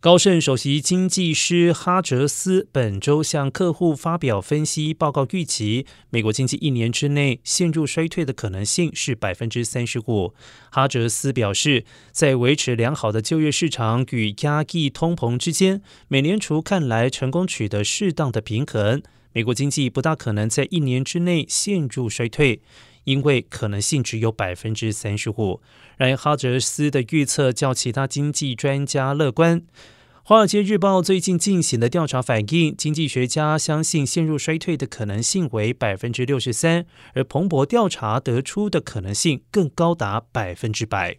高盛首席经济师哈哲斯本周向客户发表分析报告，预期美国经济一年之内陷入衰退的可能性是百分之三十五。哈哲斯表示，在维持良好的就业市场与压抑通膨之间，美联储看来成功取得适当的平衡。美国经济不大可能在一年之内陷入衰退。因为可能性只有百分之三十五，然而哈泽斯的预测较其他经济专家乐观。华尔街日报最近进行的调查反映，经济学家相信陷入衰退的可能性为百分之六十三，而彭博调查得出的可能性更高达百分之百。